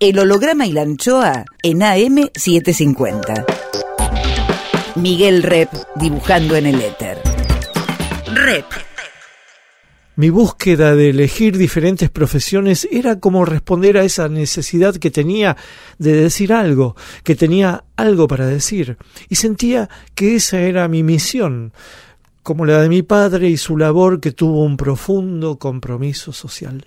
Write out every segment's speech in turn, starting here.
El holograma y la anchoa en AM750. Miguel Rep dibujando en el éter. Rep. Mi búsqueda de elegir diferentes profesiones era como responder a esa necesidad que tenía de decir algo, que tenía algo para decir, y sentía que esa era mi misión, como la de mi padre y su labor que tuvo un profundo compromiso social.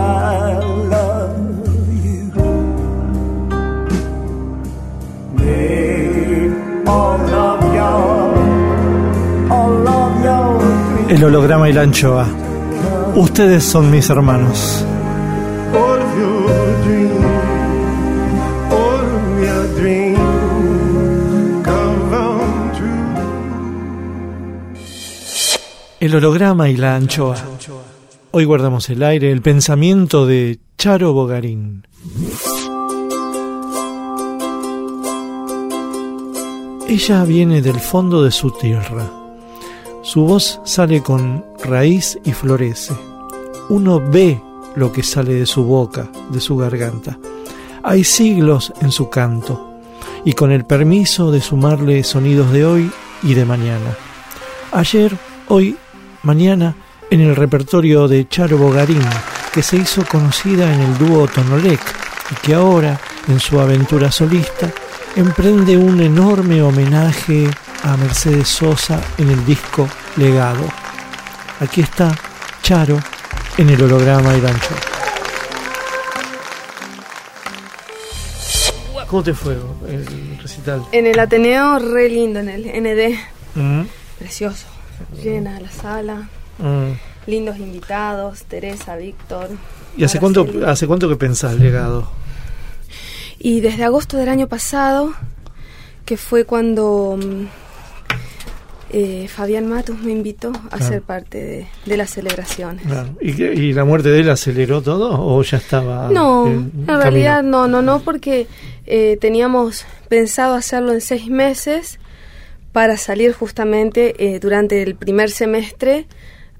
el holograma y la anchoa. Ustedes son mis hermanos. El holograma y la anchoa. Hoy guardamos el aire, el pensamiento de Charo Bogarín. Ella viene del fondo de su tierra su voz sale con raíz y florece. Uno ve lo que sale de su boca, de su garganta. Hay siglos en su canto, y con el permiso de sumarle sonidos de hoy y de mañana. Ayer, hoy, mañana, en el repertorio de Charo Bogarín, que se hizo conocida en el dúo Tonolec y que ahora, en su aventura solista, emprende un enorme homenaje a Mercedes Sosa en el disco Legado. Aquí está Charo en el holograma y gancho. ¿Cómo te fue el recital? En el Ateneo, re lindo, en el ND. Mm. Precioso. Llena la sala. Mm. Lindos invitados, Teresa, Víctor. ¿Y hace cuánto, hace cuánto que pensás legado? Y desde agosto del año pasado, que fue cuando mm, eh, Fabián Matos me invitó a ser parte de, las celebraciones. ¿Y, la muerte de él aceleró todo o ya estaba? No, en realidad no, no, no, porque eh, teníamos pensado hacerlo en seis meses para salir justamente eh, durante el primer semestre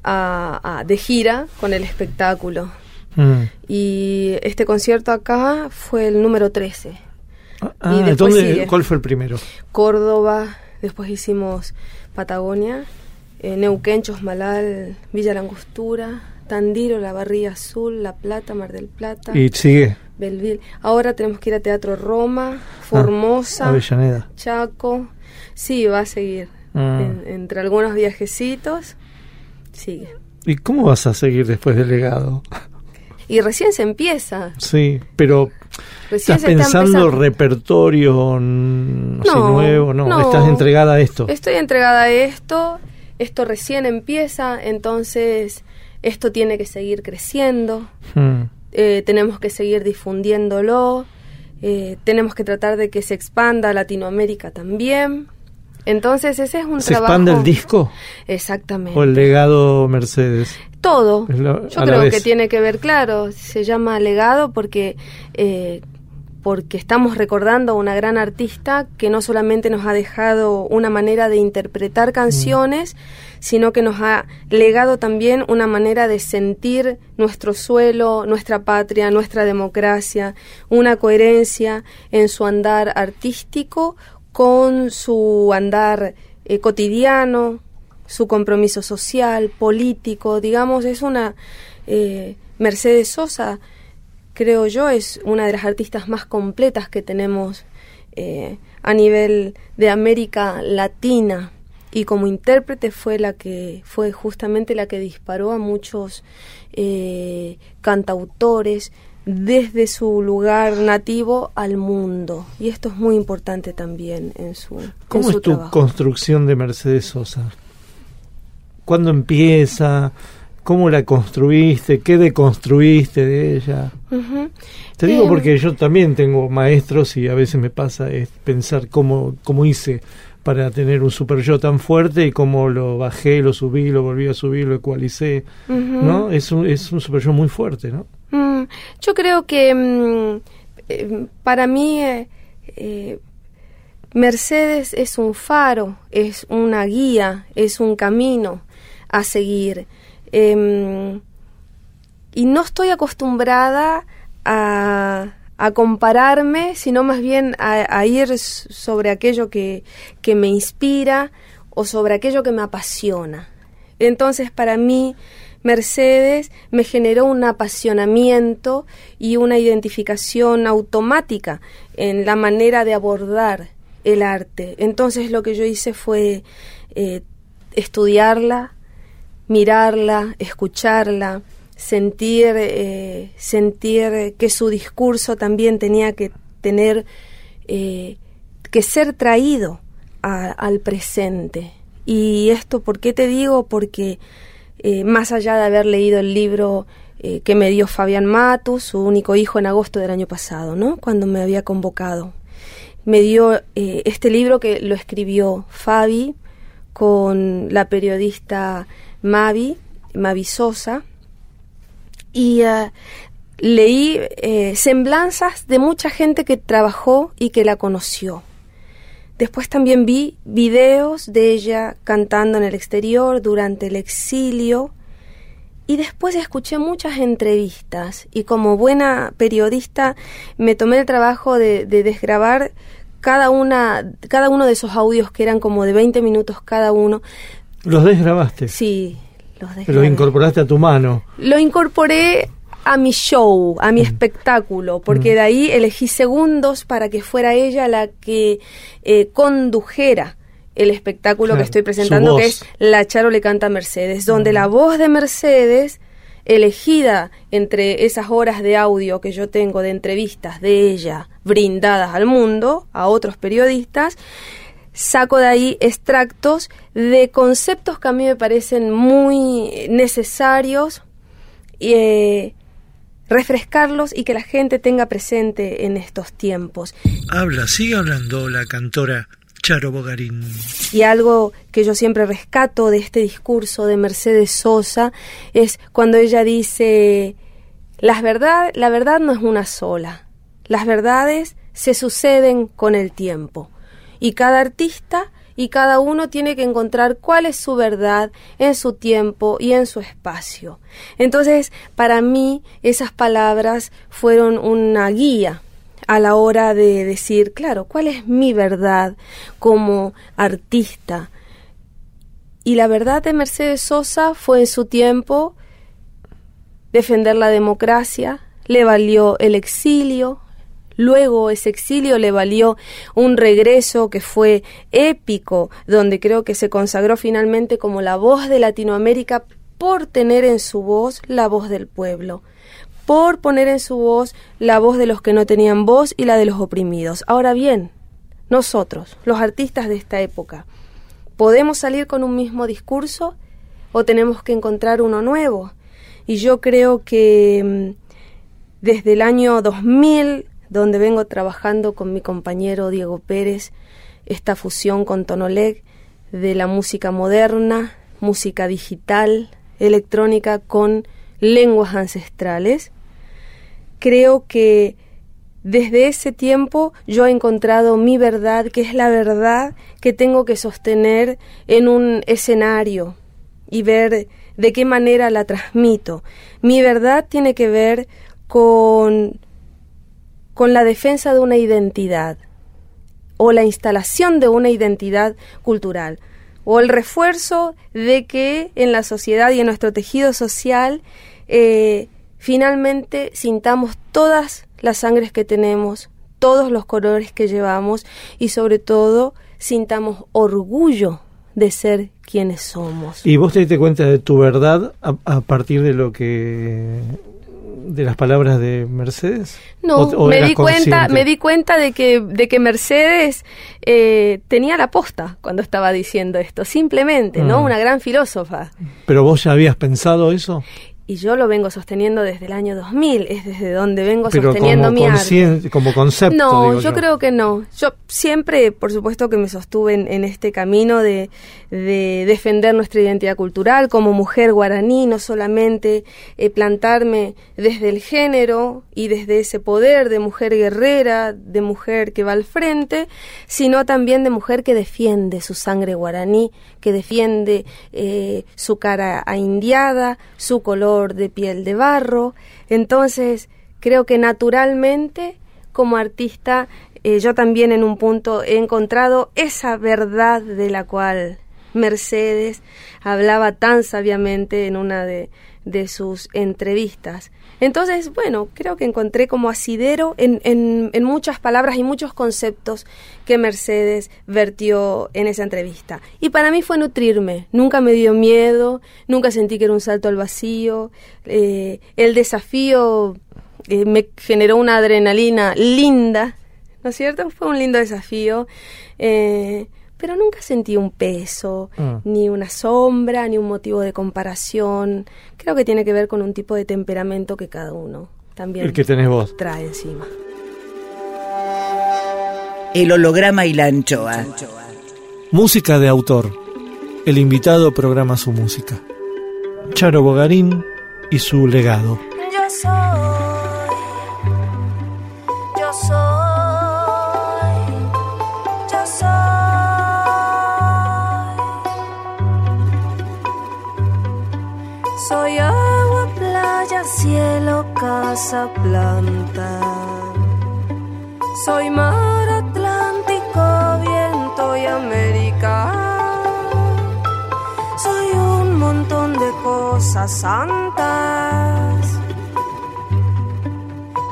de gira con el espectáculo. Mm. Y este concierto acá fue el número 13. Ah, ¿Cuál fue el primero? Córdoba, después hicimos Patagonia, eh, Neuquén, Chosmalal, Villa Langostura, Tandiro, La Barría Azul, La Plata, Mar del Plata. ¿Y sigue? Belville. Ahora tenemos que ir a Teatro Roma, Formosa, Avellaneda. Chaco. Sí, va a seguir. Ah. entre algunos viajecitos, sigue. ¿Y cómo vas a seguir después del legado? Y recién se empieza. Sí, pero ¿Estás pensando repertorio nuevo? No, estás entregada a esto. Estoy entregada a esto, esto recién empieza, entonces esto tiene que seguir creciendo, hmm. eh, tenemos que seguir difundiéndolo, eh, tenemos que tratar de que se expanda a Latinoamérica también. Entonces ese es un ¿Se trabajo... expande el disco? Exactamente. ¿O el legado Mercedes? Todo. Yo creo que tiene que ver, claro, se llama legado porque eh, porque estamos recordando a una gran artista que no solamente nos ha dejado una manera de interpretar mm. canciones, sino que nos ha legado también una manera de sentir nuestro suelo, nuestra patria, nuestra democracia, una coherencia en su andar artístico con su andar eh, cotidiano, su compromiso social, político, digamos, es una... Eh, Mercedes Sosa, creo yo, es una de las artistas más completas que tenemos eh, a nivel de América Latina. Y como intérprete fue la que fue justamente la que disparó a muchos cantautores desde su lugar nativo al mundo y esto es muy importante también en su ¿Cómo es tu construcción de Mercedes Sosa? ¿Cuándo empieza? ¿Cómo la construiste? ¿Qué deconstruiste de ella? Te digo em, porque yo también tengo maestros y a veces me pasa es pensar cómo, cómo hice para tener un super yo tan fuerte y cómo lo bajé, lo subí, lo volví a subir, lo ecualicé, ¿no? Es un, es un super yo muy fuerte, ¿no? Yo creo que mm, eh, para mí eh, eh, Mercedes es un faro, es una guía, es un camino a seguir. Em, y no estoy acostumbrada a, compararme, sino más bien a, ir sobre aquello que, que, me inspira o sobre aquello que me apasiona. Entonces, para mí, Mercedes me generó un apasionamiento y una identificación automática en la manera de abordar el arte. Entonces, lo que yo hice fue eh, estudiarla, mirarla, escucharla, sentir, eh, sentir que su discurso también tenía que tener, eh, que ser traído al presente. Y esto, ¿por qué te digo? Porque eh, más allá de haber leído el libro que me dio Fabián Matus, su único hijo en agosto del año pasado, ¿no? Cuando me había convocado. Me dio este libro que lo escribió Fabi con la periodista Mavi, Mavi Sosa, y eh, leí eh, semblanzas de mucha gente que trabajó y que la conoció. Después también vi videos de ella cantando en el exterior durante el exilio y después escuché muchas entrevistas y como buena periodista me tomé el trabajo de, de desgrabar cada una cada uno de esos audios que eran como de 20 minutos cada uno ¿Los desgrabaste? Sí, los desgrabé. ¿Lo incorporaste a tu mano? Lo incorporé a mi show, a mi mm. espectáculo, porque mm. de ahí elegí segundos para que fuera ella la que eh, condujera el espectáculo que estoy presentando, que es La Charo le canta a Mercedes, donde mm. la voz de Mercedes, elegida entre esas horas de audio que yo tengo de entrevistas de ella brindadas al mundo, a otros periodistas, saco de ahí extractos de conceptos que a mí me parecen muy necesarios, eh, refrescarlos y que la gente tenga presente en estos tiempos. Habla, sigue hablando la cantora Charo Bogarín. Y algo que yo siempre rescato de este discurso de Mercedes Sosa es cuando ella dice, las verdad, la verdad no es una sola, las verdades se suceden con el tiempo y cada artista y cada uno tiene que encontrar cuál es su verdad en su tiempo y en su espacio. Entonces, para mí, esas palabras fueron una guía a la hora de decir, claro, cuál es mi verdad como artista. Y la verdad de Mercedes Sosa fue en su tiempo defender la democracia, le valió el exilio, Luego ese exilio le valió un regreso que fue épico, donde creo que se consagró finalmente como la voz de Latinoamérica por tener en su voz la voz del pueblo, por poner en su voz la voz de los que no tenían voz y la de los oprimidos. Ahora bien, nosotros, los artistas de esta época, ¿podemos salir con un mismo discurso o tenemos que encontrar uno nuevo? Y yo creo que mm, desde el año 2000 donde vengo trabajando con mi compañero Diego Pérez esta fusión con Tonoleg de la música moderna, música digital, electrónica con lenguas ancestrales. Creo que desde ese tiempo yo he encontrado mi verdad, que es la verdad que tengo que sostener en un escenario y ver de qué manera la transmito. Mi verdad tiene que ver con con la defensa de una identidad o la instalación de una identidad cultural. o el refuerzo de que en la sociedad y en nuestro tejido social eh, finalmente sintamos todas las sangres que tenemos, todos los colores que llevamos y sobre todo sintamos orgullo de ser quienes somos. ¿Y vos te diste cuenta de tu verdad a partir de lo que de las palabras de Mercedes? No, me di cuenta, me di cuenta de que de que Mercedes eh, tenía la posta cuando estaba diciendo esto, simplemente, ¿no? Mm. Una gran filósofa. Pero vos ya habías pensado eso? Y yo lo vengo sosteniendo desde el año 2000, es desde donde vengo sosteniendo como mi arte. Como concepto. No, yo, creo que no. Yo siempre, por supuesto, que me sostuve en, este camino de, de, defender nuestra identidad cultural como mujer guaraní, no solamente eh, plantarme desde el género y desde ese poder de mujer guerrera, de mujer que va al frente, sino también de mujer que defiende su sangre guaraní, que defiende eh, su cara indiada, su de piel de barro. Entonces, creo que naturalmente, como artista, eh, yo también en un punto he encontrado esa verdad de la cual Mercedes hablaba tan sabiamente en una de, de sus entrevistas. Entonces, bueno, creo que encontré como asidero en, en, en, muchas palabras y muchos conceptos que Mercedes vertió en esa entrevista. Y para mí fue nutrirme, nunca me dio miedo, nunca sentí que era un salto al vacío, eh, el desafío eh, me generó una adrenalina linda, ¿no es cierto? Fue un lindo desafío. Eh, pero nunca sentí un peso, mm. ni una sombra, ni un motivo de comparación. Creo que tiene que ver con un tipo de temperamento que cada uno también El que tenés vos. trae encima. El holograma y la anchoa. Música de autor. El invitado programa su música. Charo Bogarín y su legado. Yo soy. Soy agua, playa, cielo, casa, planta. Soy mar Atlántico, viento y América. Soy un montón de cosas santas.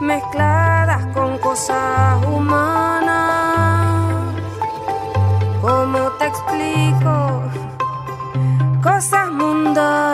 Mezcladas con cosas humanas. ¿Cómo te explico? Cosas mundanas.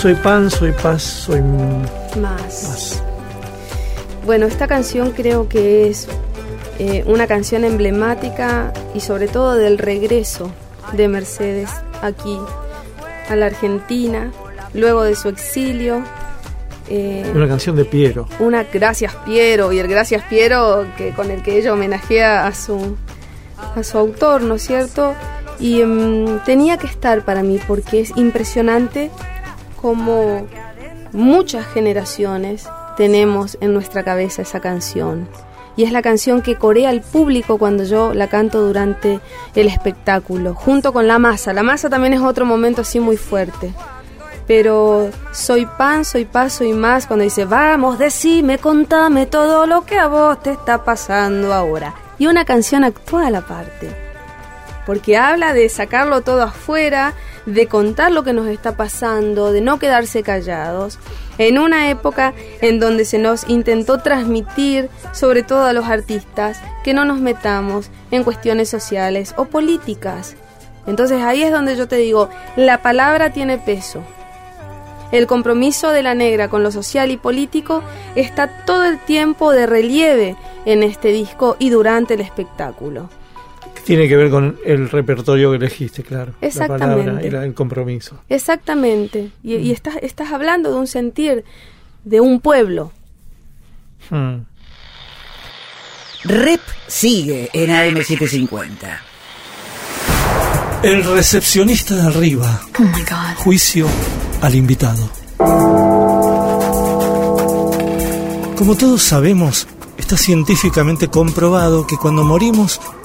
Soy pan, soy paz, soy más. Bueno, esta canción creo que es eh, una canción emblemática y sobre todo del regreso de Mercedes aquí a la Argentina, luego de su exilio. Eh, una canción de Piero. Una Gracias Piero y el Gracias Piero que con el que ella homenajea a su a su autor, ¿no es cierto? Y em, tenía que estar para mí porque es impresionante como muchas generaciones tenemos en nuestra cabeza esa canción. Y es la canción que corea el público cuando yo la canto durante el espectáculo, junto con la masa. La masa también es otro momento así muy fuerte. Pero soy pan, soy paz, soy más. Cuando dice, vamos, decime, contame todo lo que a vos te está pasando ahora. Y una canción actual aparte. Porque habla de sacarlo todo afuera, de contar lo que nos está pasando, de no quedarse callados, en una época en donde se nos intentó transmitir, sobre todo a los artistas, que no nos metamos en cuestiones sociales o políticas. Entonces ahí es donde yo te digo, la palabra tiene peso. El compromiso de la negra con lo social y político está todo el tiempo de relieve en este disco y durante el espectáculo. Tiene que ver con el repertorio que elegiste, claro. Exactamente. La palabra y el compromiso. Exactamente. Y, mm. estás, estás hablando de un sentir de un pueblo. Hmm. Rep sigue en AM750. El recepcionista de arriba. Oh my God. Juicio al invitado. Como todos sabemos, está científicamente comprobado que cuando morimos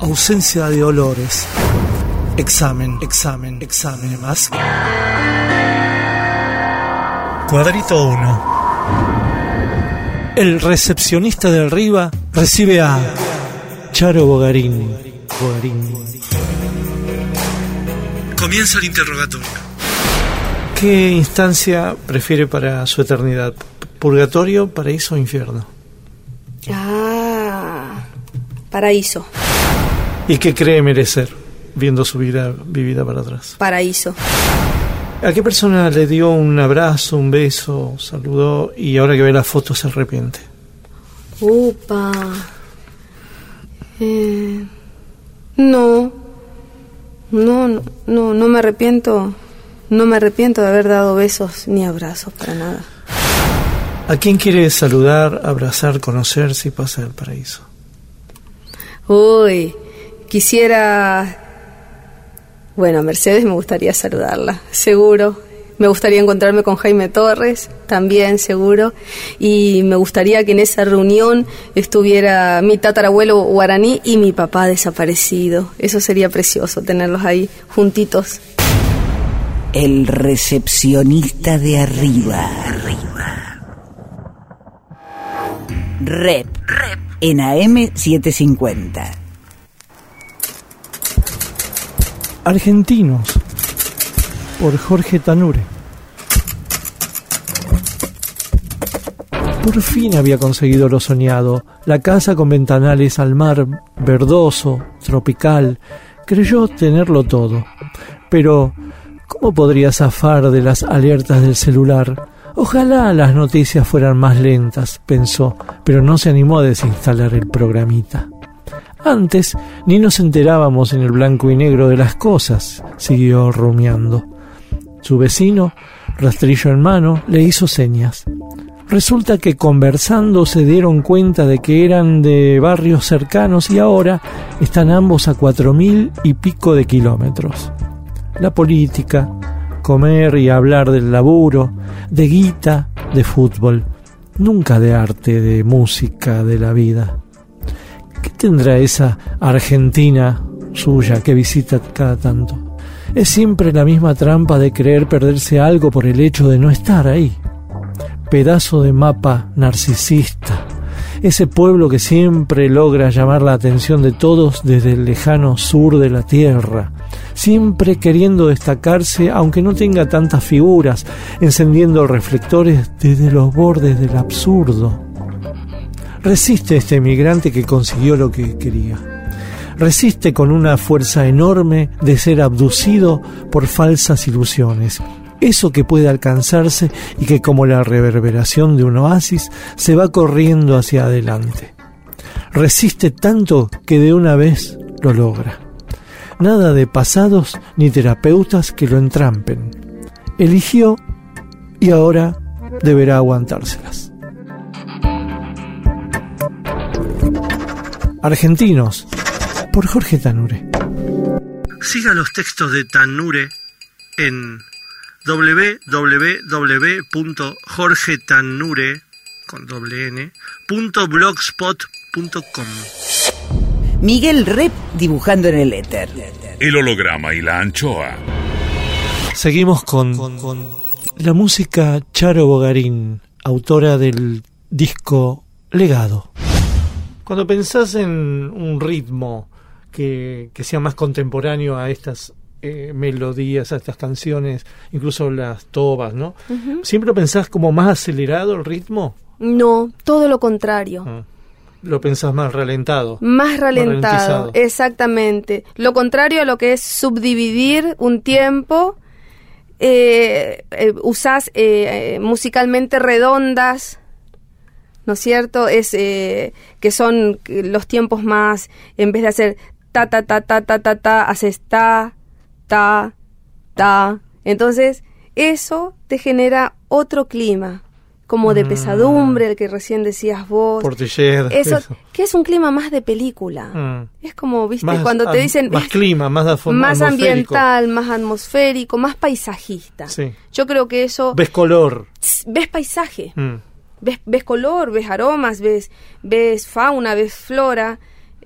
ausencia de olores. Examen, examen, examen más. Cuadrito 1. El recepcionista de arriba recibe a Charo Bogarín. Bogarín. Comienza el interrogatorio. ¿Qué instancia prefiere para su eternidad? ¿Purgatorio, paraíso o infierno? Ah, paraíso. ¿Y qué cree merecer viendo su vida vivida para atrás? Paraíso. ¿A qué persona le dio un abrazo, un beso, saludó y ahora que ve la foto se arrepiente? Upa. Eh, no. No, no, no me arrepiento. No me arrepiento de haber dado besos ni abrazos para nada. ¿A quién quiere saludar, abrazar, conocer si pasa el paraíso? Uy, Quisiera, bueno, Mercedes me gustaría saludarla, seguro. Me gustaría encontrarme con Jaime Torres, también seguro. Y me gustaría que en esa reunión estuviera mi tatarabuelo guaraní y mi papá desaparecido. Eso sería precioso, tenerlos ahí juntitos. El recepcionista de arriba. Arriba. Rep. Rep. En AM 750. Argentinos por Jorge Tanure. Por fin había conseguido lo soñado, la casa con ventanales al mar, verdoso, tropical. Creyó tenerlo todo. Pero, ¿cómo podría zafar de las alertas del celular? Ojalá las noticias fueran más lentas, pensó, pero no se animó a desinstalar el programita. Antes ni nos enterábamos en el blanco y negro de las cosas, siguió rumiando. Su vecino, rastrillo en mano, le hizo señas. Resulta que conversando se dieron cuenta de que eran de barrios cercanos y ahora están ambos a cuatro mil y pico de kilómetros. La política, comer y hablar del laburo, de guita, de fútbol, nunca de arte, de música, de la vida. ¿Qué tendrá esa Argentina suya que visita cada tanto? Es siempre la misma trampa de creer perderse algo por el hecho de no estar ahí. Pedazo de mapa narcisista. ese pueblo que siempre logra llamar la atención de todos desde el lejano sur de la tierra, siempre queriendo destacarse aunque no tenga tantas figuras, encendiendo reflectores desde los bordes del absurdo. Resiste este emigrante que consiguió lo que quería. Resiste con una fuerza enorme de ser abducido por falsas ilusiones eso que puede alcanzarse y que como la reverberación de un oasis se va corriendo hacia adelante. Resiste tanto que de una vez lo logra. Nada de pasados ni terapeutas que lo entrampen. Eligió y ahora deberá aguantárselas. Argentinos, por Jorge Tanure. Siga los textos de Tanure en www.jorgetanure.blogspot.com Miguel Rep dibujando en el éter. El holograma y la anchoa. Seguimos con, con la música Charo Bogarín, autora del disco Legado. Cuando pensás en un ritmo que, que sea más contemporáneo a estas eh, melodías, a estas canciones, incluso las tobas, ¿no? ¿Siempre pensás como más acelerado el ritmo? No, todo lo contrario. Ah. Lo pensás más ralentado. Más ralentado, exactamente. Lo contrario a lo que es subdividir un tiempo. Eh, eh usás eh, musicalmente redondas, ¿no es cierto? Es que son los tiempos más, en vez de hacer ta ta ta ta ta ta ta, haces ta ta, ta. Entonces, eso te genera otro clima, como de mm. pesadumbre, el que recién decías vos. Portiller. Eso, que es un clima más de película. Mm. Es como, viste, cuando te dicen... Más clima, más Más ambiental, más atmosférico, más paisajista. Sí. Yo creo que eso... Ves color. Ves paisaje. Mm. Ves, ves color, ves aromas, ves, ves fauna, ves flora.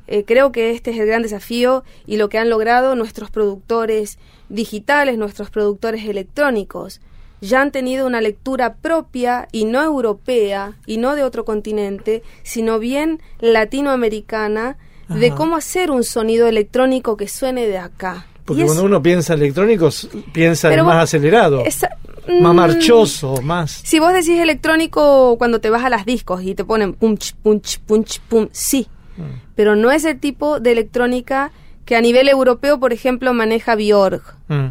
Eh, creo que este es el gran desafío y lo que han logrado nuestros productores digitales, nuestros productores electrónicos. Ya han tenido una lectura propia y no europea y no de otro continente, sino bien latinoamericana de cómo hacer un sonido electrónico que suene de acá. Porque cuando uno piensa electrónicos, piensa en más acelerado, más mm, marchoso, más... Si vos decís electrónico cuando te vas a las discos y te ponen punch, punch, punch, pum, sí, pero no es el tipo de electrónica que a nivel europeo, por ejemplo, maneja Björk, mm.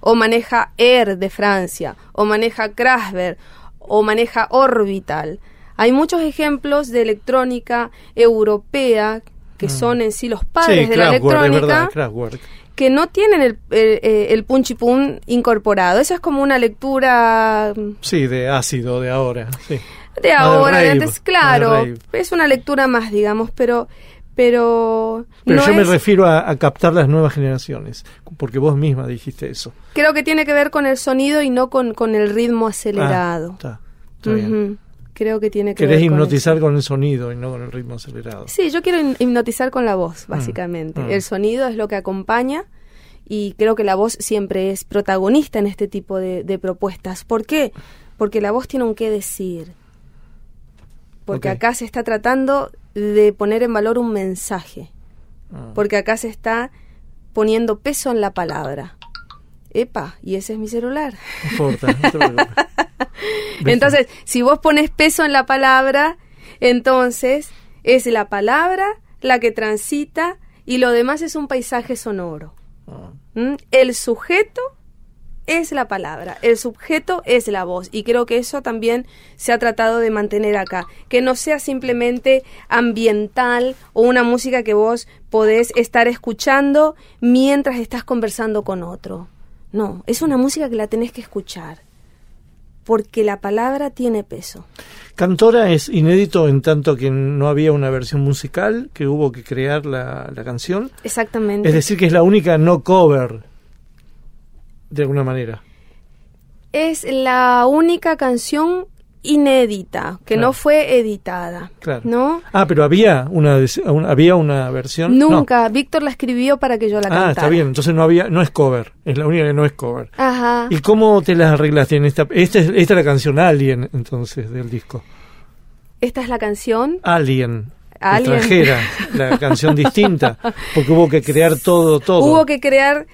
o maneja Air de Francia, o maneja Krasberg, o maneja Orbital. Hay muchos ejemplos de electrónica europea que mm. son en sí los padres de la electrónica que no tienen el, el, punch pun incorporado. Eso es como una lectura... Mm, sí, de ácido de ahora, sí. De ahora, de antes, claro, es una lectura más, digamos, pero pero pero yo me refiero a, captar las nuevas generaciones porque vos misma dijiste eso. Creo que tiene que ver con el sonido y no con, con el ritmo acelerado. Ah, creo que tiene que Querés ver hipnotizar con, el sonido y no con el ritmo acelerado sí yo quiero hipnotizar con la voz mm, básicamente mm. el sonido es lo que acompaña y creo que la voz siempre es protagonista en este tipo de, de propuestas ¿por qué? porque la voz tiene un qué decir porque acá se está tratando de poner en valor un mensaje, ah. porque acá se está poniendo peso en la palabra. Epa, y ese es mi celular. entonces, si vos pones peso en la palabra, entonces es la palabra la que transita y lo demás es un paisaje sonoro. Ah. ¿Mm? El sujeto es la palabra, el sujeto es la voz y creo que eso también se ha tratado de mantener acá, que no sea simplemente ambiental o una música que vos podés estar escuchando mientras estás conversando con otro. No, es una música que la tenés que escuchar, porque la palabra tiene peso. Cantora es inédito en tanto que no había una versión musical, que hubo que crear la, la canción. Exactamente. Es decir, que es la única no cover de alguna manera. Es la única canción inédita, que no fue editada. Claro. ¿No? Ah, pero había una, había una versión. Nunca, Víctor la escribió para que yo la cantara. Ah, está bien, entonces no había, no es cover, es la única que no es cover. Ajá. ¿Y cómo te las arreglaste en esta esta es, esta es la canción Alien entonces del disco? Esta es la canción. Alien. Extranjera, la canción distinta, porque hubo que crear todo, todo. Hubo que crear,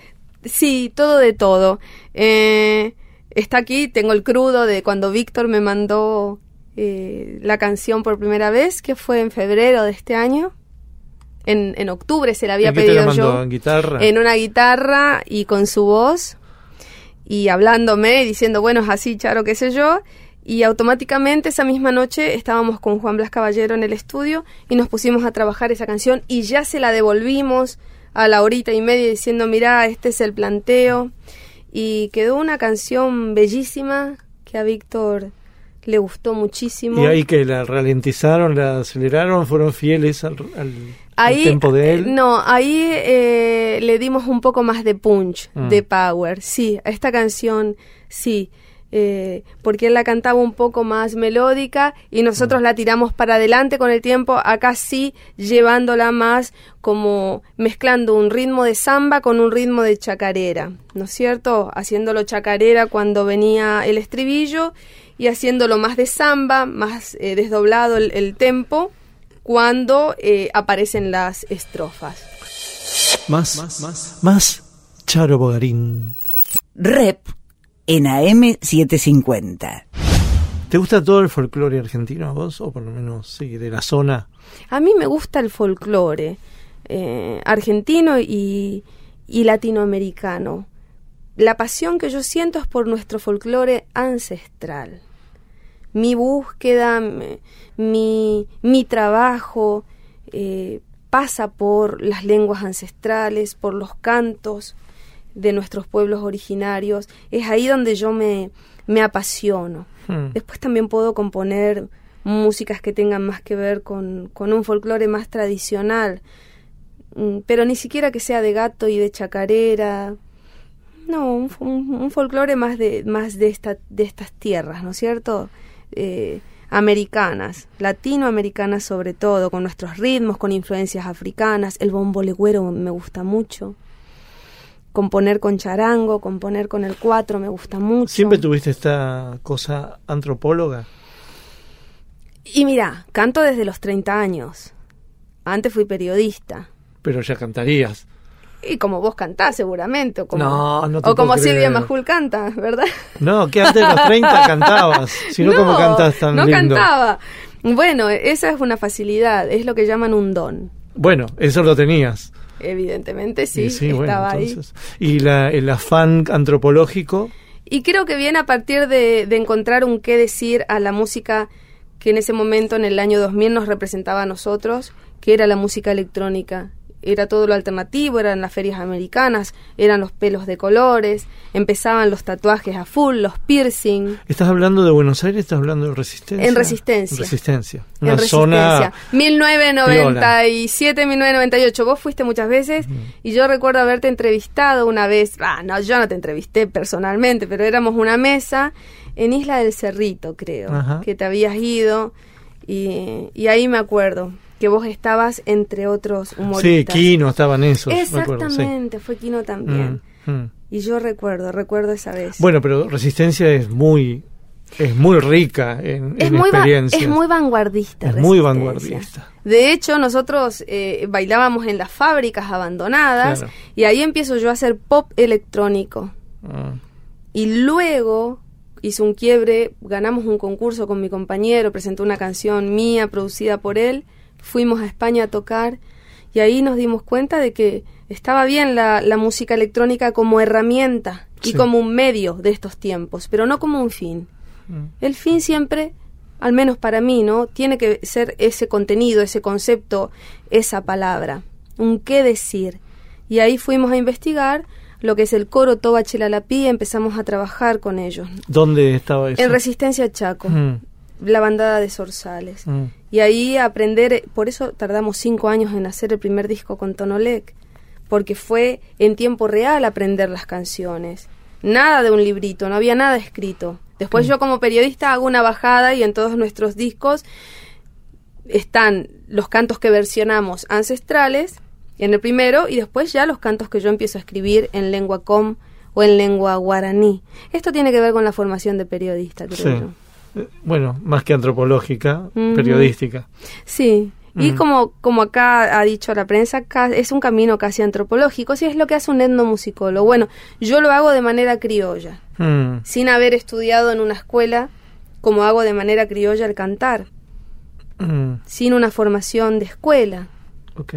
sí, todo de todo. Eh, está aquí, tengo el crudo de cuando Víctor me mandó eh, la canción por primera vez, que fue en febrero de este año. En, en octubre se la había pedido yo. ¿En guitarra? En una guitarra y con su voz. Y hablándome, diciendo, bueno, es así, Charo, qué sé yo. Y automáticamente esa misma noche estábamos con Juan Blas Caballero en el estudio y nos pusimos a trabajar esa canción y ya se la devolvimos a la horita y media diciendo, mira, este es el planteo. Y quedó una canción bellísima que a Víctor le gustó muchísimo. ¿Y ahí que la ralentizaron, la aceleraron, fueron fieles al, al, tiempo de él? No, ahí eh, le dimos un poco más de punch, mm. de power, sí, a esta canción sí. Eh, porque él la cantaba un poco más melódica y nosotros mm. la tiramos para adelante con el tiempo, acá sí llevándola más como mezclando un ritmo de samba con un ritmo de chacarera, ¿no es cierto? Haciéndolo chacarera cuando venía el estribillo y haciéndolo más de samba, más eh, desdoblado el, tempo cuando eh, aparecen las estrofas. Más, más, más, más Charo Bogarín. Rep en AM750. ¿Te gusta todo el folclore argentino a vos? O por lo menos, sí, de la zona. A mí me gusta el folclore eh, argentino y, y latinoamericano. La pasión que yo siento es por nuestro folclore ancestral mi búsqueda, mi, mi trabajo eh, pasa por las lenguas ancestrales, por los cantos de nuestros pueblos originarios. Es ahí donde yo me, me apasiono. Hmm. Después también puedo componer músicas que tengan más que ver con, con un folclore más tradicional, mm, pero ni siquiera que sea de gato y de chacarera. No, un, un folclore más de, más de, esta, de estas tierras, ¿no es cierto? Eh, americanas, latinoamericanas sobre todo, con nuestros ritmos, con influencias africanas. El bombo legüero me gusta mucho. Componer con charango, componer con el cuatro me gusta mucho. ¿Siempre tuviste esta cosa antropóloga? Y mira, canto desde los 30 años. Antes fui periodista. Pero ya cantarías. Y como vos cantás seguramente, o como, no, no o como Silvia Majul canta, ¿verdad? No, que antes de los 30 cantabas, sino no, como cantás tan no lindo. No cantaba. Bueno, esa es una facilidad, es lo que llaman un don. Bueno, eso lo tenías. Evidentemente sí, estaba ahí. ¿Y la, el afán antropológico? Y creo que viene a partir de, de encontrar un qué decir a la música que en ese momento, en el año 2000, nos representaba a nosotros, que era la música electrónica era todo lo alternativo, eran las ferias americanas, eran los pelos de colores, empezaban los tatuajes a full, los piercing. ¿Estás hablando de Buenos Aires? ¿Estás hablando de Resistencia? En Resistencia. Resistencia. Una en Resistencia. 1997, 1998. Vos fuiste muchas veces y yo recuerdo haberte entrevistado una vez. Ah, no, yo no te entrevisté personalmente, pero éramos una mesa en Isla del Cerrito, creo, que te habías ido. Y, y ahí me acuerdo que vos estabas entre otros humoristas. Sí, Kino estaba en eso. Exactamente, fue Kino también. Mm, mm. Y yo recuerdo, recuerdo esa vez. Bueno, pero Resistencia es muy es muy rica en, es muy Es muy vanguardista. Es muy vanguardista. De hecho, nosotros eh, bailábamos en las fábricas abandonadas y ahí empiezo yo a hacer pop electrónico. Ah. Y luego hice un quiebre, ganamos un concurso con mi compañero, presentó una canción mía producida por él fuimos a España a tocar y ahí nos dimos cuenta de que estaba bien la, música electrónica como herramienta y como un medio de estos tiempos, pero no como un fin. Mm. El fin siempre, al menos para mí, ¿no? Tiene que ser ese contenido, ese concepto, esa palabra, un qué decir. Y ahí fuimos a investigar lo que es el coro Toba Chelalapí, empezamos a trabajar con ellos. ¿Dónde estaba eso? En Resistencia Chaco. Mm la bandada de Sorsales. Mm. Y ahí aprender, por eso tardamos cinco años en hacer el primer disco con Tonolec, porque fue en tiempo real aprender las canciones. Nada de un librito, no había nada escrito. Después mm. yo como periodista hago una bajada y en todos nuestros discos están los cantos que versionamos ancestrales en el primero y después ya los cantos que yo empiezo a escribir en lengua com o en lengua guaraní. Esto tiene que ver con la formación de periodista, creo yo. Bueno, más que antropológica, periodística. Sí, y como, como acá ha dicho la prensa, es un camino casi antropológico, sí es lo que hace un etnomusicólogo. Bueno, yo lo hago de manera criolla, mm. sin haber estudiado en una escuela, como hago de manera criolla al cantar, mm. sin una formación de escuela. Ok.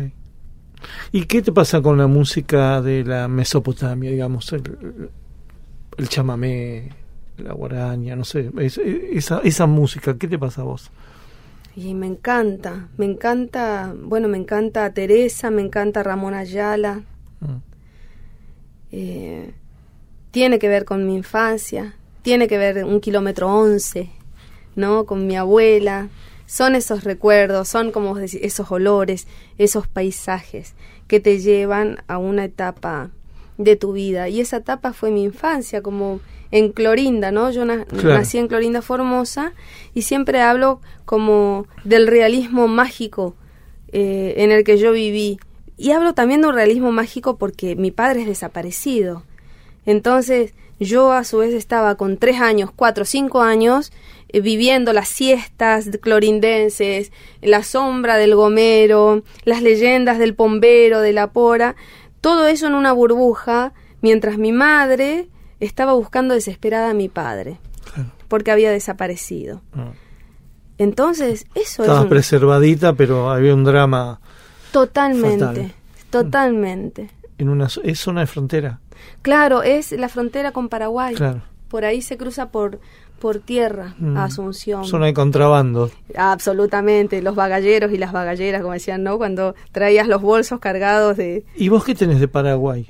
¿Y qué te pasa con la música de la Mesopotamia, digamos, el, el chamamé, la guaraña, no sé, esa, esa música, ¿qué te pasa a vos? Y me encanta, me encanta, bueno, me encanta Teresa, me encanta Ramón Ayala. Mm. Eh, tiene que ver con mi infancia, tiene que ver un kilómetro once, ¿no? Con mi abuela. Son esos recuerdos, son como esos olores, esos paisajes que te llevan a una etapa de tu vida. Y esa etapa fue mi infancia, como en Clorinda, ¿no? Yo nací en Clorinda Formosa y siempre hablo como del realismo mágico eh, en el que yo viví. Y hablo también de un realismo mágico porque mi padre es desaparecido. Entonces yo a su vez estaba con tres años, cuatro, cinco años, eh, viviendo las siestas clorindenses, la sombra del gomero, las leyendas del pombero, de la pora, todo eso en una burbuja, mientras mi madre estaba buscando desesperada a mi padre, porque había desaparecido. Ah. Entonces, eso Estaba preservadita, pero había un drama. Totalmente, totalmente. En una, ¿Es zona de frontera? Claro, es la frontera con Paraguay. Claro. Por ahí se cruza por, por tierra a mm. Asunción. Zona de contrabando. Absolutamente, los bagalleros y las bagalleras, como decían, ¿no? Cuando traías los bolsos cargados de... ¿Y vos qué tenés de Paraguay?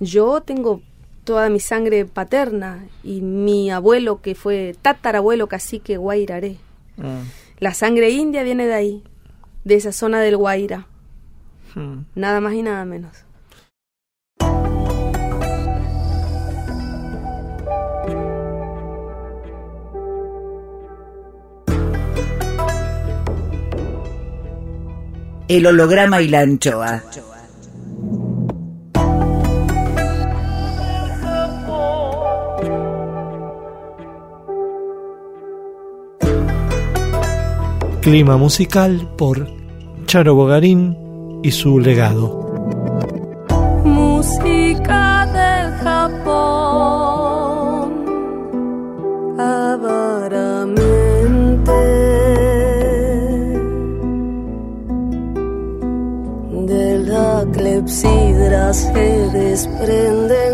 Yo tengo toda mi sangre paterna y mi abuelo que fue tatarabuelo cacique Guairaré. Ah. La sangre india viene de ahí, de esa zona del Guaira. Hmm. Nada más y nada menos. El holograma y la anchoa. Clima musical por Charo Bogarín y su legado. Música del Japón, avaramente. De la clepsidra se desprenden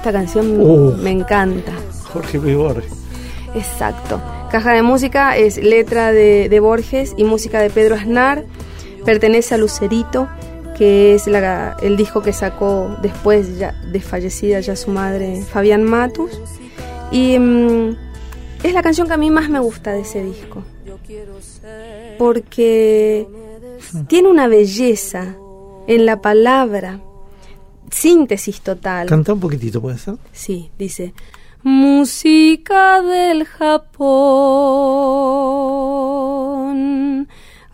Esta canción uh. me encanta. Jorge Luis Borges. Exacto. Caja de música es letra de, Borges y música de Pedro Aznar. Pertenece a Lucerito, que es el disco que sacó después ya, de fallecida ya su madre, Fabián Matus. Y mm, es la canción que a mí más me gusta de ese disco. Porque tiene una belleza en la palabra, síntesis total. Canta un poquitito, ¿puede ser? Sí, dice, música del Japón,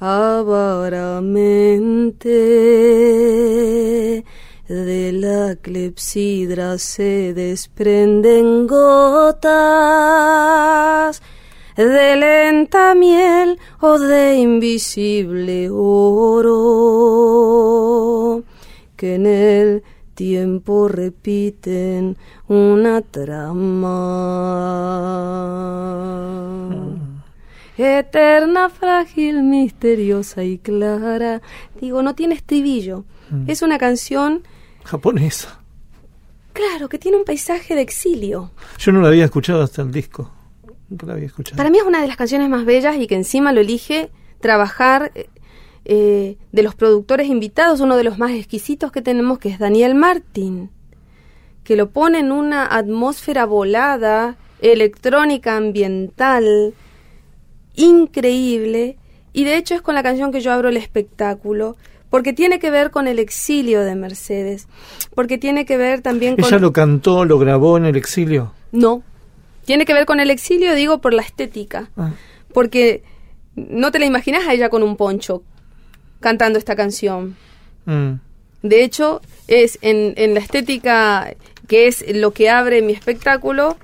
avaramente de la clepsidra se desprenden gotas de lenta miel o de invisible oro que en el tiempo repiten una trama. Mm. Eterna, frágil, misteriosa y clara. Digo, no tiene estribillo. Mm. Es una canción japonesa. Claro, que tiene un paisaje de exilio. Yo no la había escuchado hasta el disco. la había escuchado. Para mí es una de las canciones más bellas y que encima lo elige trabajar eh, de los productores invitados, uno de los más exquisitos que tenemos, que es Daniel Martin, que lo pone en una atmósfera volada, electrónica, ambiental, increíble, y de hecho es con la canción que yo abro el espectáculo, porque tiene que ver con el exilio de Mercedes, porque tiene que ver también con... ¿Ella lo cantó, lo grabó en el exilio? No, tiene que ver con el exilio, digo, por la estética, ah. porque no te la imaginas a ella con un poncho cantando esta canción. Mm. De hecho, es en, en, la estética que es lo que abre mi espectáculo,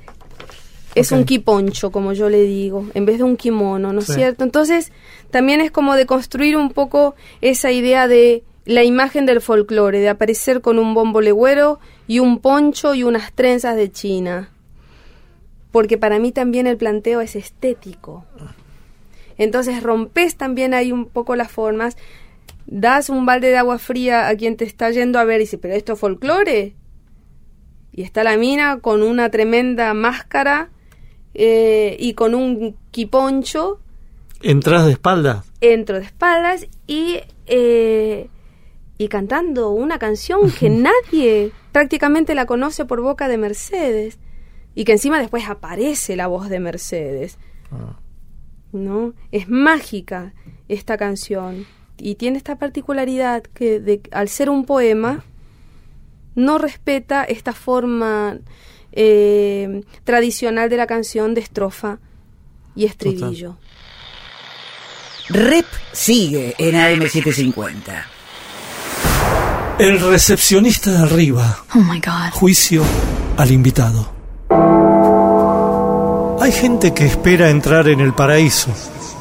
es un kiponcho, como yo le digo, en vez de un kimono, ¿no es cierto? Entonces, también es como de construir un poco esa idea de la imagen del folclore, de aparecer con un bombo legüero y un poncho y unas trenzas de China. Porque para mí también el planteo es estético. Entonces rompes también ahí un poco las formas, das un balde de agua fría a quien te está yendo a ver y dice, pero esto es folclore. Y está la mina con una tremenda máscara eh, y con un quiponcho. ¿Entras de espaldas? Entro de espaldas y, eh, y cantando una canción que nadie prácticamente la conoce por boca de Mercedes. Y que encima después aparece la voz de Mercedes. Ah. ¿No? Es mágica esta canción. Y tiene esta particularidad que de, al ser un poema no respeta esta forma eh, tradicional de la canción de estrofa y estribillo. Rep sigue en AM750. El recepcionista de arriba. Oh my God. Juicio al invitado. Hay gente que espera entrar en el paraíso,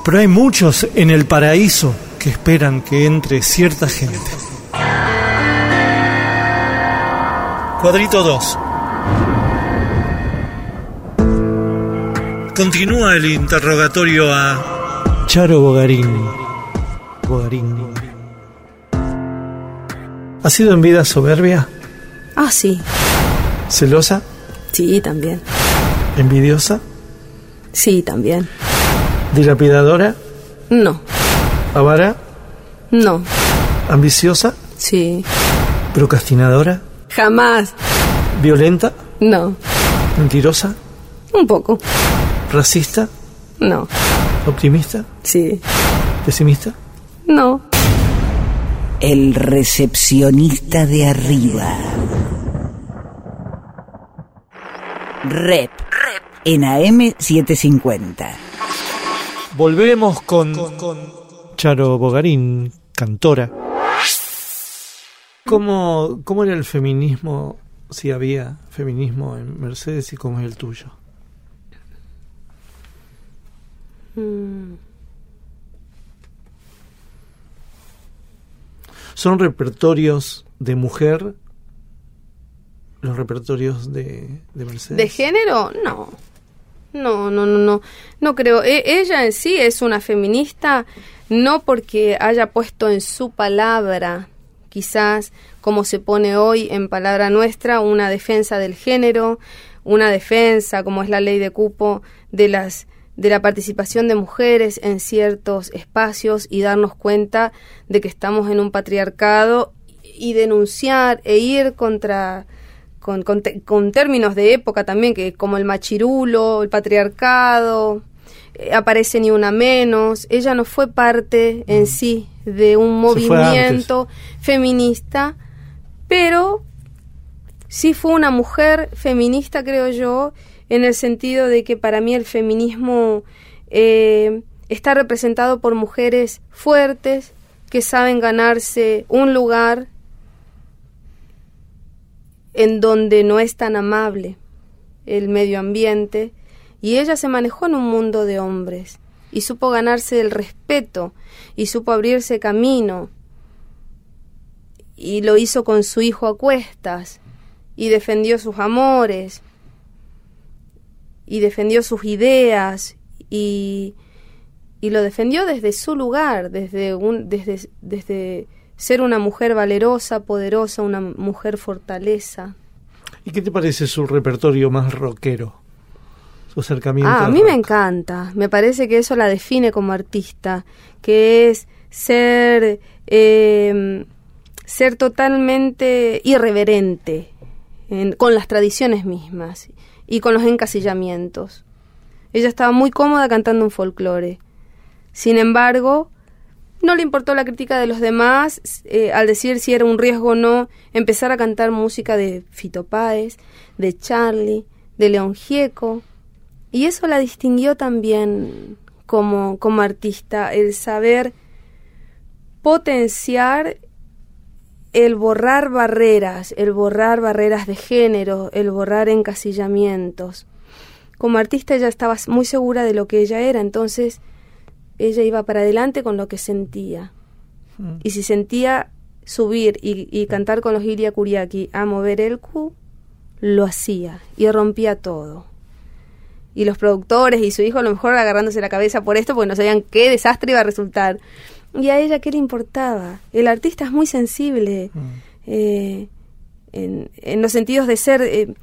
pero hay muchos en el paraíso que esperan que entre cierta gente. Cuadrito 2. Continúa el interrogatorio a Charo Bogarín. Bogarín. ¿Ha sido en vida soberbia? Ah, sí. ¿Celosa? Sí, también. ¿Envidiosa? Sí, también. ¿Dilapidadora? No. ¿Avara? No. ¿Ambiciosa? Sí. ¿Procrastinadora? Jamás. ¿Violenta? No. ¿Mentirosa? Un poco. ¿Racista? No. ¿Optimista? Sí. ¿Pesimista? No. El recepcionista de arriba. Rep. Rep. En AM750. Volvemos con, Charo Bogarín, cantora. ¿Cómo, ¿Cómo era el feminismo, si había feminismo en Mercedes y cómo es el tuyo? Mm. ¿Son repertorios de mujer los repertorios de, de Mercedes? ¿De género? No. No, no, no, no, no creo. E, ella en sí es una feminista, no porque haya puesto en su palabra, quizás como se pone hoy en palabra nuestra, una defensa del género, una defensa, como es la ley de cupo, de las de la participación de mujeres en ciertos espacios y darnos cuenta de que estamos en un patriarcado y denunciar e ir contra con, con, términos de época también, que como el machirulo, el patriarcado, eh, aparece ni una menos. Ella no fue parte en sí de un movimiento feminista, pero sí fue una mujer feminista, creo yo, en el sentido de que para mí el feminismo eh, está representado por mujeres fuertes que saben ganarse un lugar en donde no es tan amable el medio ambiente, y ella se manejó en un mundo de hombres, y supo ganarse el respeto, y supo abrirse camino, y lo hizo con su hijo a cuestas, y defendió sus amores, y defendió sus ideas, y, y lo defendió desde su lugar, desde, un, desde, desde ser una mujer valerosa, poderosa, una mujer fortaleza. ¿Y qué te parece su repertorio más rockero? Su acercamiento. Ah, a mí me encanta. Me parece que eso la define como artista, que es ser em, ser totalmente irreverente con las tradiciones mismas y con los encasillamientos. Ella estaba muy cómoda cantando un folclore. Sin embargo, no le importó la crítica de los demás eh, al decir si era un riesgo o no empezar a cantar música de Fito Páez, de Charlie, de León Gieco. Y eso la distinguió también como, como artista, el saber potenciar el borrar barreras, el borrar barreras de género, el borrar encasillamientos. Como artista ella estaba muy segura de lo que ella era, entonces ella iba para adelante con lo que sentía. Mm. Y si sentía subir y, cantar con los Iria Kuriaki a mover el cu, lo hacía y rompía todo. Y los productores y su hijo a lo mejor agarrándose la cabeza por esto porque no sabían qué desastre iba a resultar. Y a ella qué le importaba. El artista es muy sensible mm. eh, en, los sentidos de ser... Eh,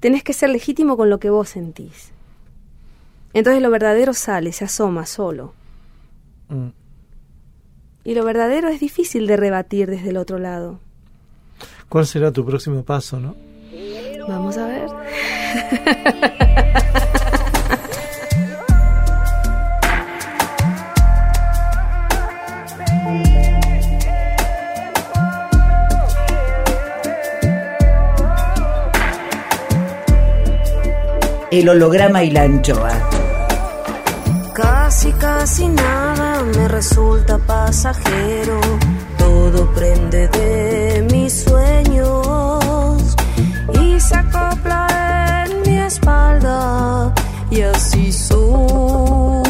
tenés que ser legítimo con lo que vos sentís. Entonces lo verdadero sale, se asoma solo. Mm. Y lo verdadero es difícil de rebatir desde el otro lado. ¿Cuál será tu próximo paso, no? Vamos a ver. El holograma y la anchoa casi casi nada me resulta pasajero, todo prende de mis sueños y se acopla en mi espalda y así subo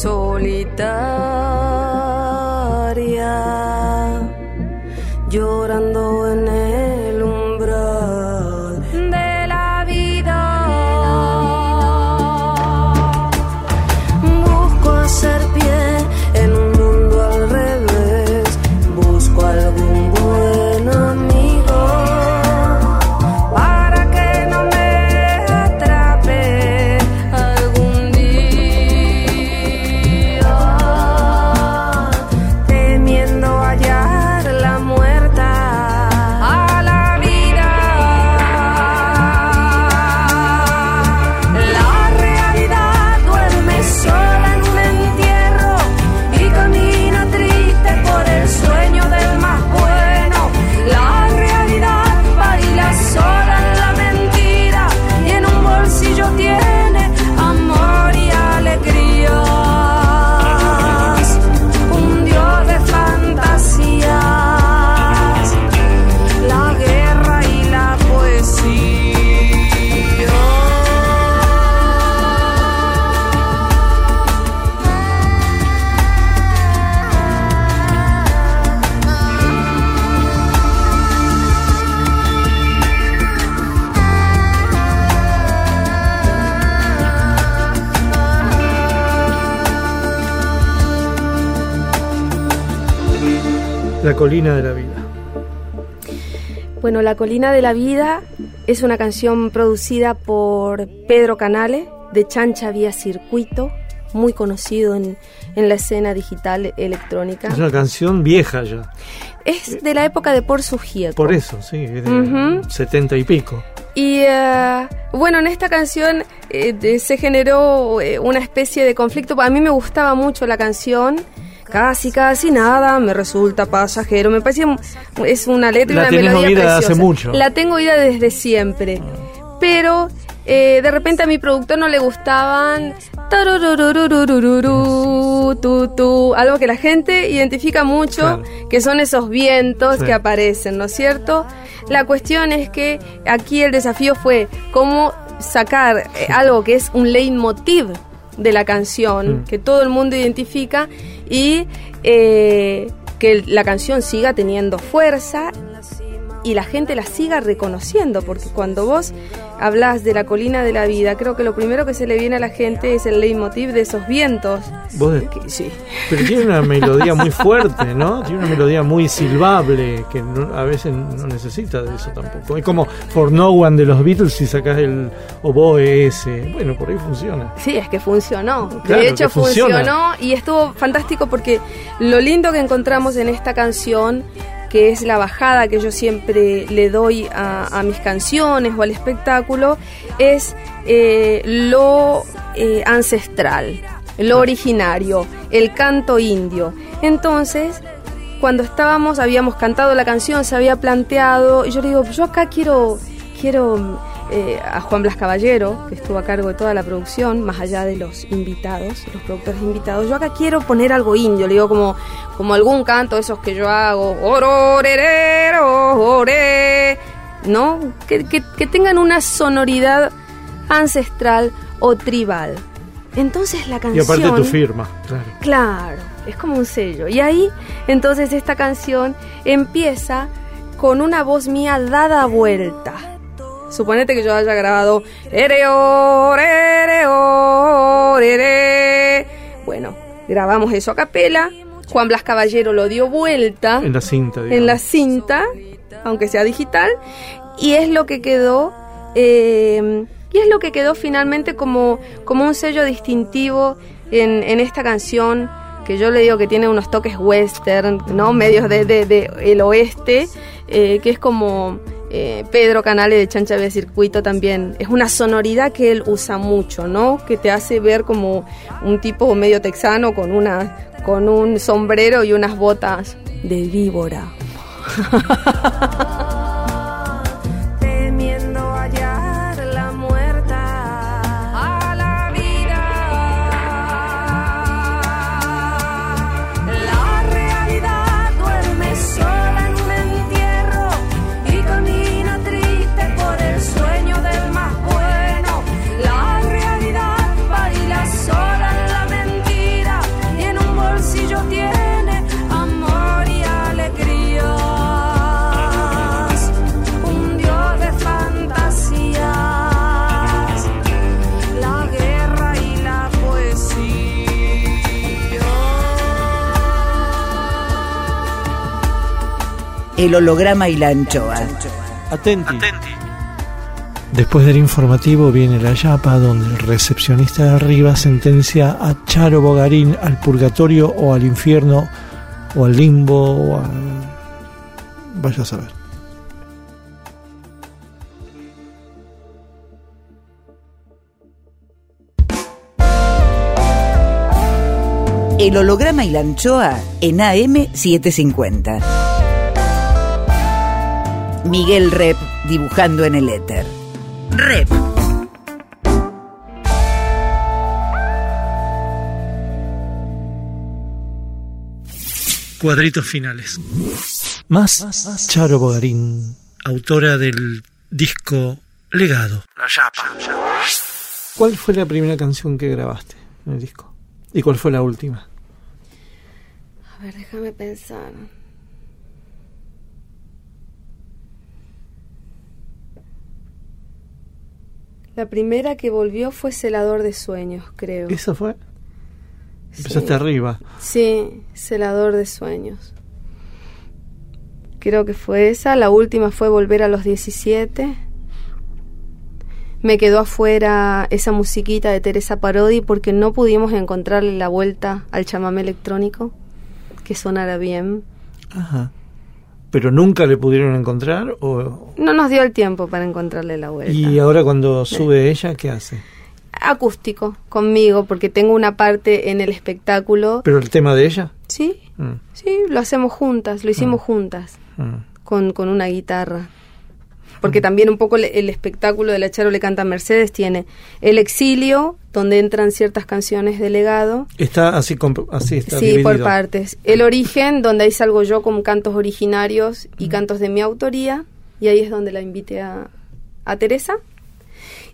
solitaria. Yo colina de la vida. Bueno, La Colina de la Vida es una canción producida por Pedro Canale de Chancha Vía Circuito, muy conocido en, en la escena digital electrónica. Es una canción vieja ya. Es de la época de Por Sugieco. Por eso, sí, es de Ujú. 70 y pico. Y eh, bueno, en esta canción eh, de- se generó eh, una especie de conflicto. A mí me gustaba mucho la canción. Casi, casi nada, me resulta pasajero. Me parecía, mu- es una letra y La una melodía oída hace preciosa. mucho. La tengo oída desde siempre. Pero eh, de repente a mi productor no le gustaban tarururururururu, tu, tu, algo que la gente identifica mucho, Claro. que son esos vientos Sí. que aparecen, ¿no es cierto? La cuestión es que aquí el desafío fue cómo sacar algo que es un leitmotiv de la canción, Mm. que todo el mundo identifica y eh, que la canción siga teniendo fuerza y la gente la siga reconociendo, porque cuando vos hablas de la colina de la vida, creo que lo primero que se le viene a la gente es el leitmotiv de esos vientos. Vos de- Que- sí. Pero tiene una melodía muy fuerte, ¿no? Tiene una melodía muy silbable que no- a veces no necesita de eso tampoco. Es como For No One de los Beatles si sacás el oboe ese. Bueno, por ahí funciona. Sí, es que funcionó. Claro, de hecho, funciona. funcionó y estuvo fantástico porque lo lindo que encontramos en esta canción, que es la bajada que yo siempre le doy a, a mis canciones o al espectáculo, es eh, lo eh, ancestral, lo originario, el canto indio. Entonces, cuando estábamos, habíamos cantado la canción, se había planteado, y yo le digo, yo acá quiero, quiero eh, a Juan Blas Caballero, que estuvo a cargo de toda la producción, más allá de los invitados, los productores invitados, yo acá quiero poner algo indio, le digo como, como algún canto, esos que yo hago, ¿no? Que, que, que tengan una sonoridad ancestral o tribal. Entonces la Y canción... aparte tu firma, claro. Claro, es como un sello. Y ahí, entonces, esta canción empieza con una voz mía dada vuelta. Suponete que yo haya grabado. Bueno, grabamos eso a capela. Juan Blas Caballero lo dio vuelta En la cinta, digamos. en la cinta, aunque sea digital, y es lo que quedó, eh, y es lo que quedó finalmente como, como un sello distintivo en, en esta canción que yo le digo que tiene unos toques western, ¿no? Medios de, de- de el oeste, eh, que es como eh, Pedro Canale de Chancha de Circuito también. Es una sonoridad que él usa mucho, ¿no? Que te hace ver como un tipo medio texano con una con un sombrero y unas botas de víbora. El holograma y la anchoa. Atenti. Después del informativo viene la yapa donde el recepcionista de arriba sentencia a Charo Bogarín al purgatorio o al infierno o al limbo o a... Vaya a saber. El holograma y la anchoa en AM750. Miguel Rep dibujando en el éter. Rep. Cuadritos finales. Más Charo Bogarín, autora del disco Legado. La Yapa. ¿Cuál fue la primera canción que grabaste en el disco? ¿Y cuál fue la última? A ver, déjame pensar. La primera que volvió fue Celador de Sueños, creo. ¿Eso fue? Empezaste arriba. Sí, Celador de Sueños. Creo que fue esa. La última fue Volver a los 17. Me quedó afuera esa musiquita de Teresa Parodi porque no pudimos encontrarle la vuelta al chamamé electrónico que sonara bien. Ajá. ¿Pero nunca le pudieron encontrar? O... No nos dio el tiempo para encontrarle la vuelta. ¿Y ahora cuando sube ella, qué hace? Acústico, conmigo, porque tengo una parte en el espectáculo. ¿Pero el tema de ella? Sí, mm. sí, lo hacemos juntas, lo hicimos mm. juntas, mm. con, con una guitarra porque también un poco el, espectáculo de la Charo le canta Mercedes tiene el exilio, donde entran ciertas canciones de legado. Está así, así está Sí, por partes. El origen, donde ahí salgo yo con cantos originarios y cantos de mi autoría, y ahí es donde la invité a, a Teresa.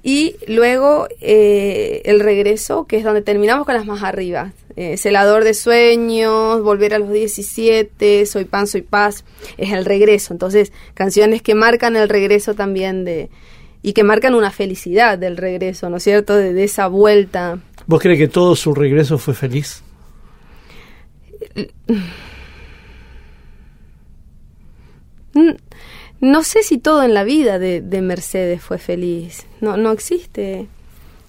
Y luego eh, el regreso, que es donde terminamos con las más arriba. Eh, celador de sueños, Volver a los 17, Soy pan, soy paz, es el regreso. Entonces, canciones que marcan el regreso también de y que marcan una felicidad del regreso, ¿no es cierto? De, esa vuelta. ¿Vos crees que todo su regreso fue feliz? No sé si todo en la vida de, de Mercedes fue feliz. No, no existe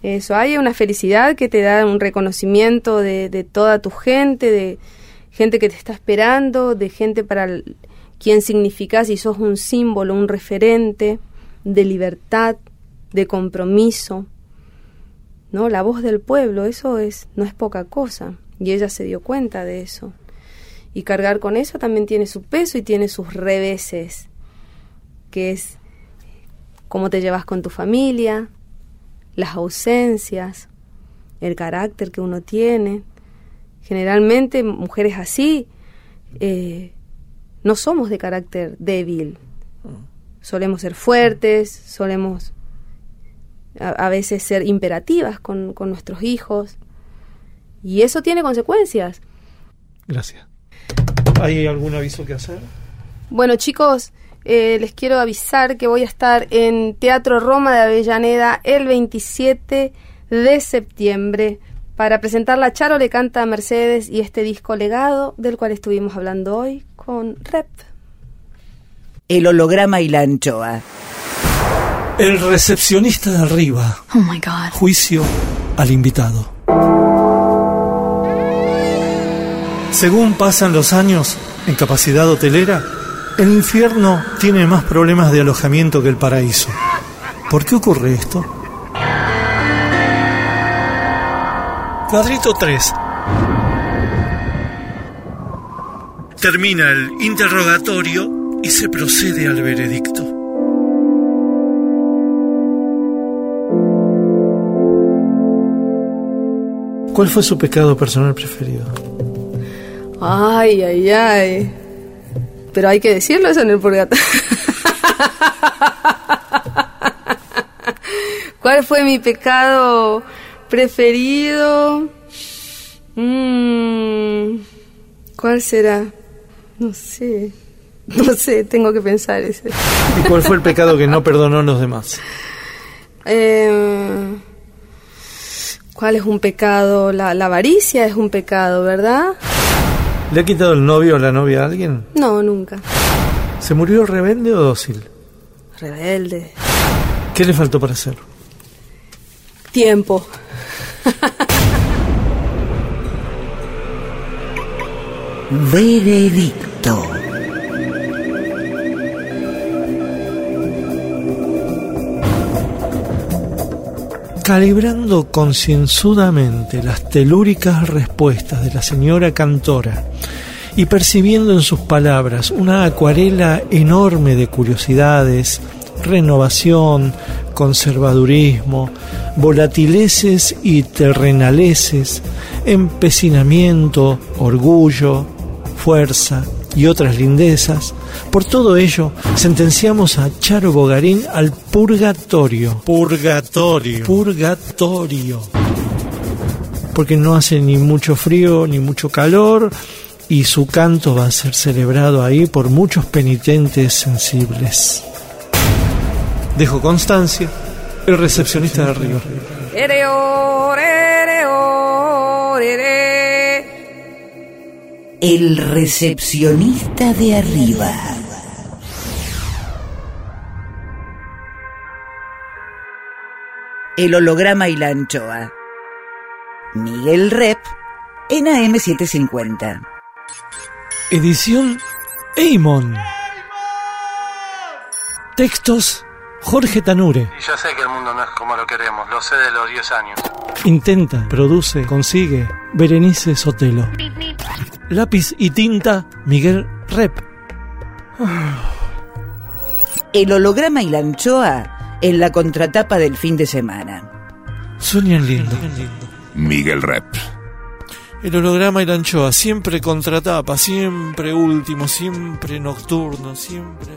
eso. Hay una felicidad que te da un reconocimiento de, de toda tu gente, de gente que te está esperando, de gente para quien significas y sos un símbolo, un referente de libertad, de compromiso. ¿No? La voz del pueblo, eso es no es poca cosa y ella se dio cuenta de eso. Y cargar con eso también tiene su peso y tiene sus reveses, que es cómo te llevas con tu familia, las ausencias, el carácter que uno tiene. Generalmente mujeres así eh, no somos de carácter débil. Solemos ser fuertes, solemos a, veces ser imperativas con, con nuestros hijos. Y eso tiene consecuencias. Gracias. ¿Hay algún aviso que hacer? Bueno, chicos, eh, les quiero avisar que voy a estar en Teatro Roma de Avellaneda el 27 de septiembre para presentar la Charo le canta a Mercedes y este disco legado del cual estuvimos hablando hoy con Rep. El holograma y la anchoa. El recepcionista de arriba. Oh my God. Juicio al invitado. Según pasan los años en capacidad hotelera, el infierno tiene más problemas de alojamiento que el paraíso. ¿Por qué ocurre esto? Cuadrito 3. Termina el interrogatorio y se procede al veredicto. ¿Cuál fue su pecado personal preferido? Ay, ay, ay pero hay que decirlo eso en el purgatorio. ¿Cuál fue mi pecado preferido? Mm, ¿Cuál será? No sé. No sé, tengo que pensar ese. ¿Y cuál fue el pecado que no perdonó a los demás? Eh, ¿Cuál es un pecado? La, la avaricia es un pecado, ¿verdad? ¿Le ha quitado el novio o la novia a alguien? No, nunca. ¿Se murió rebelde o dócil? Rebelde. ¿Qué le faltó para hacerlo? Tiempo. Veredicto. Calibrando concienzudamente las telúricas respuestas de la señora cantora y percibiendo en sus palabras una acuarela enorme de curiosidades, renovación, conservadurismo, volatileces y terrenaleces, empecinamiento, orgullo, fuerza y otras lindezas, por todo ello sentenciamos a Charo Bogarín al purgatorio. Purgatorio. Purgatorio. Porque no hace ni mucho frío ni mucho calor y su canto va a ser celebrado ahí por muchos penitentes sensibles. Dejo constancia, el recepcionista de arriba. El recepcionista de arriba. El holograma y la anchoa. Miguel Rep en AM750. Edición Eimon. Textos Jorge Tanure. Y yo sé que el mundo no es como lo queremos, lo sé de los 10 años. Intenta, produce, consigue Berenice Sotelo. Lápiz y tinta Miguel Rep. El holograma y la anchoa en la contratapa del fin de semana. Sueñan lindo. Miguel Rep. El holograma y la anchoa, siempre contratapa, siempre último, siempre nocturno, siempre...